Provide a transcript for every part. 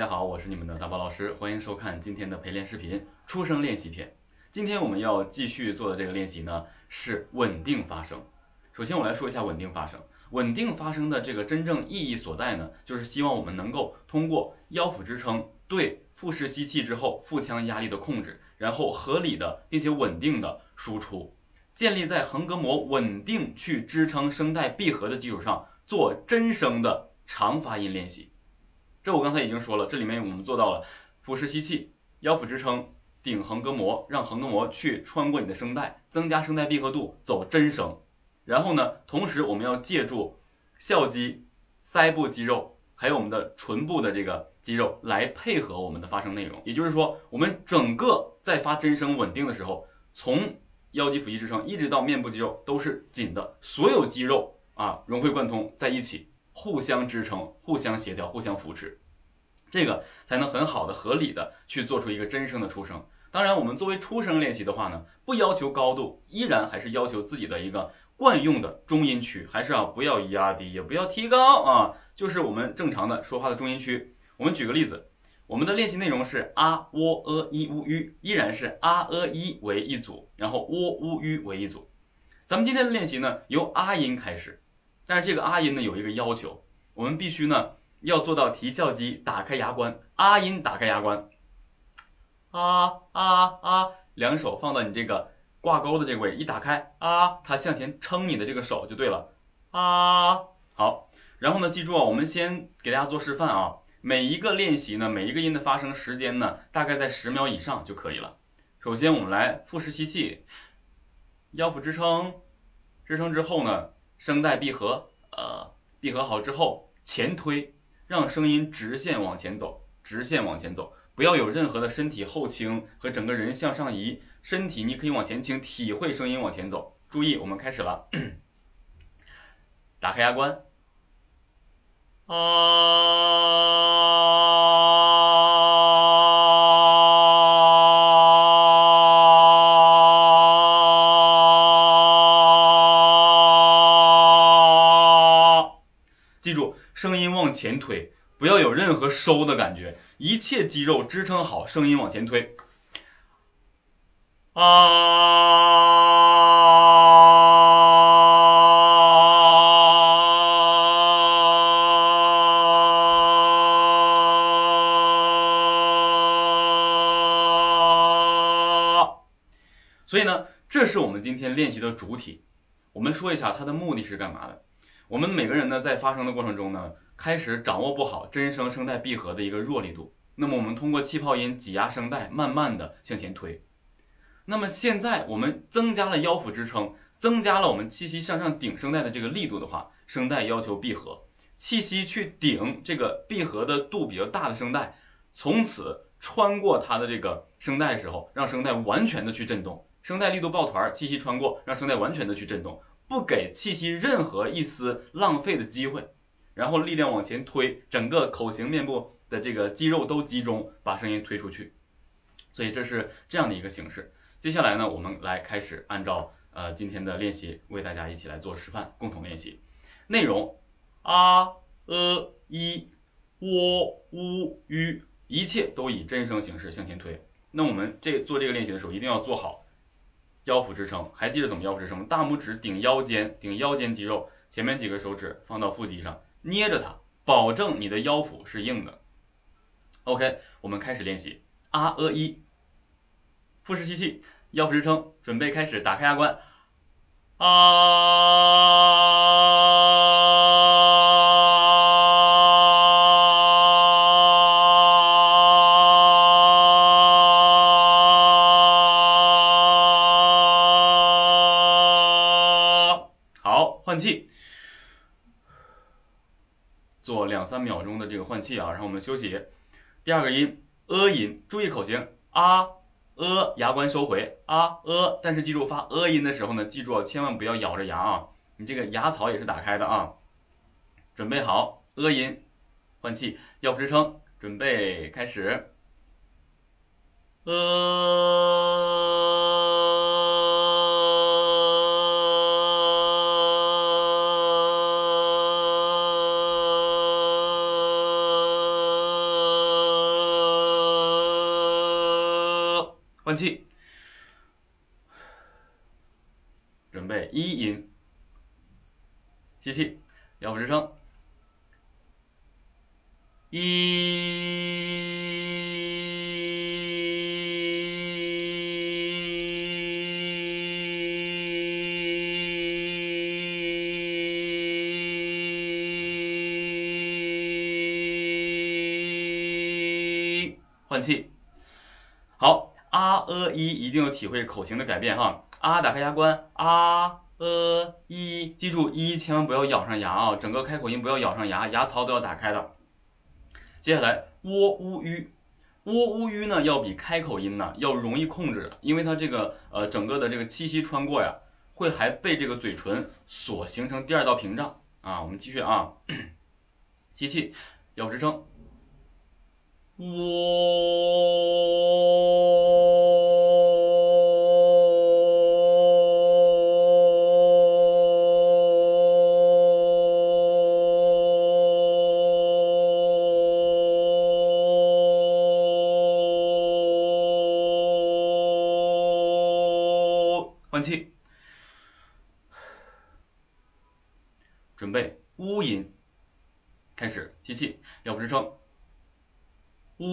大家好，我是你们的大宝老师，欢迎收看今天的陪练视频出声练习篇。今天我们要继续做的这个练习呢是稳定发声。首先我来说一下稳定发声。稳定发声的这个真正意义所在呢，就是希望我们能够通过腰腹支撑对腹式吸气之后腹腔压力的控制，然后合理的并且稳定的输出，建立在横膈膜稳定去支撑声带闭合的基础上做真声的长发音练习。这我刚才已经说了，这里面我们做到了腹式吸气、腰腹支撑、顶横膈膜，让横膈膜去穿过你的声带，增加声带闭合度，走真声。然后呢，同时我们要借助笑肌、腮部肌肉，还有我们的唇部的这个肌肉来配合我们的发声内容。也就是说，我们整个在发真声稳定的时候，从腰肌、腹肌支撑一直到面部肌肉都是紧的，所有肌肉啊融会贯通在一起，互相支撑、互相协调、互相扶持，这个才能很好的、合理的去做出一个真声的出声。当然，我们作为出声练习的话呢，不要求高度，依然还是要求自己的一个。惯用的中音区还是啊，不要压低，也不要提高啊，就是我们正常的说话的中音区。我们举个例子，我们的练习内容是啊、喔、呃、一、乌、吁，依然是啊、呃、一为一组，然后喔、乌、吁为一组。咱们今天的练习呢，由啊音开始，但是这个啊音呢有一个要求，我们必须呢要做到提笑肌打开牙关，啊音打开牙关，啊啊啊，两手放到你这个。挂钩的这个位一打开啊，它向前撑你的这个手就对了啊。好，然后呢，记住啊，我们先给大家做示范啊。每一个练习呢，每一个音的发声时间呢，大概在十秒以上就可以了。首先我们来腹式吸气，腰腹支撑，支撑之后呢，声带闭合，呃，闭合好之后前推，让声音直线往前走，直线往前走。不要有任何的身体后倾和整个人向上移，身体你可以往前倾，体会声音往前走。注意，我们开始了，打开牙关，啊！记住，声音往前推，不要有任何收的感觉。一切肌肉支撑好，声音往前推。啊！所以呢，这是我们今天练习的主体。我们说一下它的目的是干嘛的。我们每个人呢，在发声的过程中呢。开始掌握不好真声声带闭合的一个弱力度，那么我们通过气泡音挤压声带，慢慢的向前推。那么现在我们增加了腰腹支撑，增加了我们气息向上顶声带的这个力度的话，声带要求闭合，气息去顶这个闭合的度比较大的声带，从此穿过它的这个声带的时候，让声带完全的去震动，声带力度抱团，气息穿过，让声带完全的去震动，不给气息任何一丝浪费的机会。然后力量往前推，整个口型、面部的这个肌肉都集中，把声音推出去。所以这是这样的一个形式。接下来呢，我们来开始按照呃今天的练习，为大家一起来做示范，共同练习。内容啊、呃、一、喔、乌、吁，一切都以真声形式向前推。那我们这做这个练习的时候，一定要做好腰腹支撑。还记得怎么腰腹支撑？大拇指顶腰间，顶腰间肌肉，前面几个手指放到腹肌上。捏着它，保证你的腰腹是硬的。OK，我们开始练习。啊呃一，腹式吸气，腰腹支撑，准备开始，打开牙关。啊，换气。做两三秒钟的这个换气啊，然后我们休息。第二个音呃音，注意口型啊呃，牙关收回啊呃，但是记住发呃音的时候呢，记住千万不要咬着牙啊，你这个牙槽也是打开的啊。准备好呃音，换气，腰腹支撑，准备开始，呃。换气，准备一音，吸气，腰部支撑，一，换气。好，啊呃一一定要体会口型的改变哈。啊，打开牙关，啊呃一，记住一千万不要咬上牙啊，整个开口音不要咬上牙，牙槽都要打开的。接下来喔乌吁，喔乌吁呢要比开口音呢要容易控制，因为它这个呃整个的这个气息穿过呀，会还被这个嘴唇所形成第二道屏障啊。我们继续啊，吸气，腰部支撑，喔，换气，准备呜音，开始吸气，腰部支撑。呜，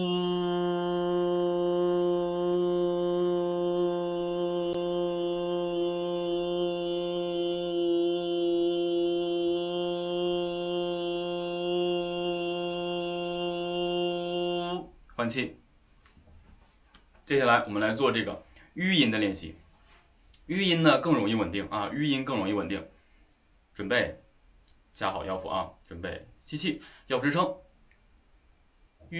换气。接下来我们来做这个吁音的练习。吁音呢更容易稳定啊，吁音更容易稳定。准备，夹好腰腹啊，准备吸气，腰腹支撑。吁，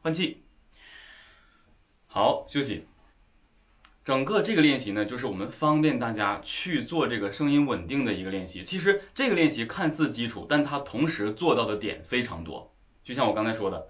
换气。好，休息。整个这个练习呢，就是我们方便大家去做这个声音稳定的一个练习。其实这个练习看似基础，但它同时做到的点非常多。就像我刚才说的，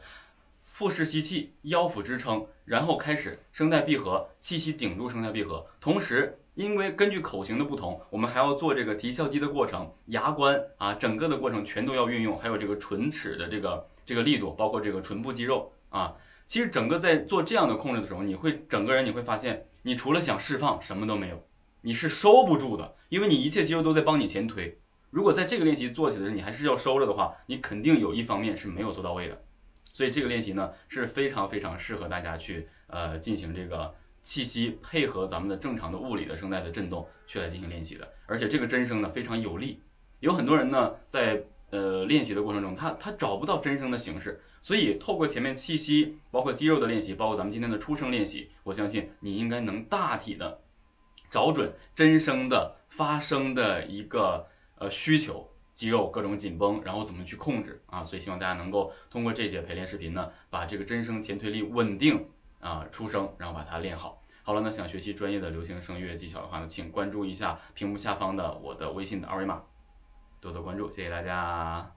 腹式吸气，腰腹支撑，然后开始声带闭合，气息顶住声带闭合。同时，因为根据口型的不同，我们还要做这个提笑肌的过程，牙关啊，整个的过程全都要运用，还有这个唇齿的这个这个力度，包括这个唇部肌肉啊。其实整个在做这样的控制的时候，你会整个人你会发现，你除了想释放什么都没有，你是收不住的，因为你一切肌肉都在帮你前推。如果在这个练习做起来你还是要收着的话，你肯定有一方面是没有做到位的。所以这个练习呢是非常非常适合大家去呃进行这个气息配合咱们的正常的物理的声带的震动去来进行练习的。而且这个真声呢非常有力，有很多人呢在呃练习的过程中，他他找不到真声的形式。所以，透过前面气息，包括肌肉的练习，包括咱们今天的出声练习，我相信你应该能大体的找准真声的发声的一个呃需求，肌肉各种紧绷，然后怎么去控制啊？所以希望大家能够通过这节陪练视频呢，把这个真声前推力稳定啊出声，然后把它练好。好了，那想学习专业的流行声乐技巧的话呢，请关注一下屏幕下方的我的微信的二维码，多多关注，谢谢大家。